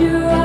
you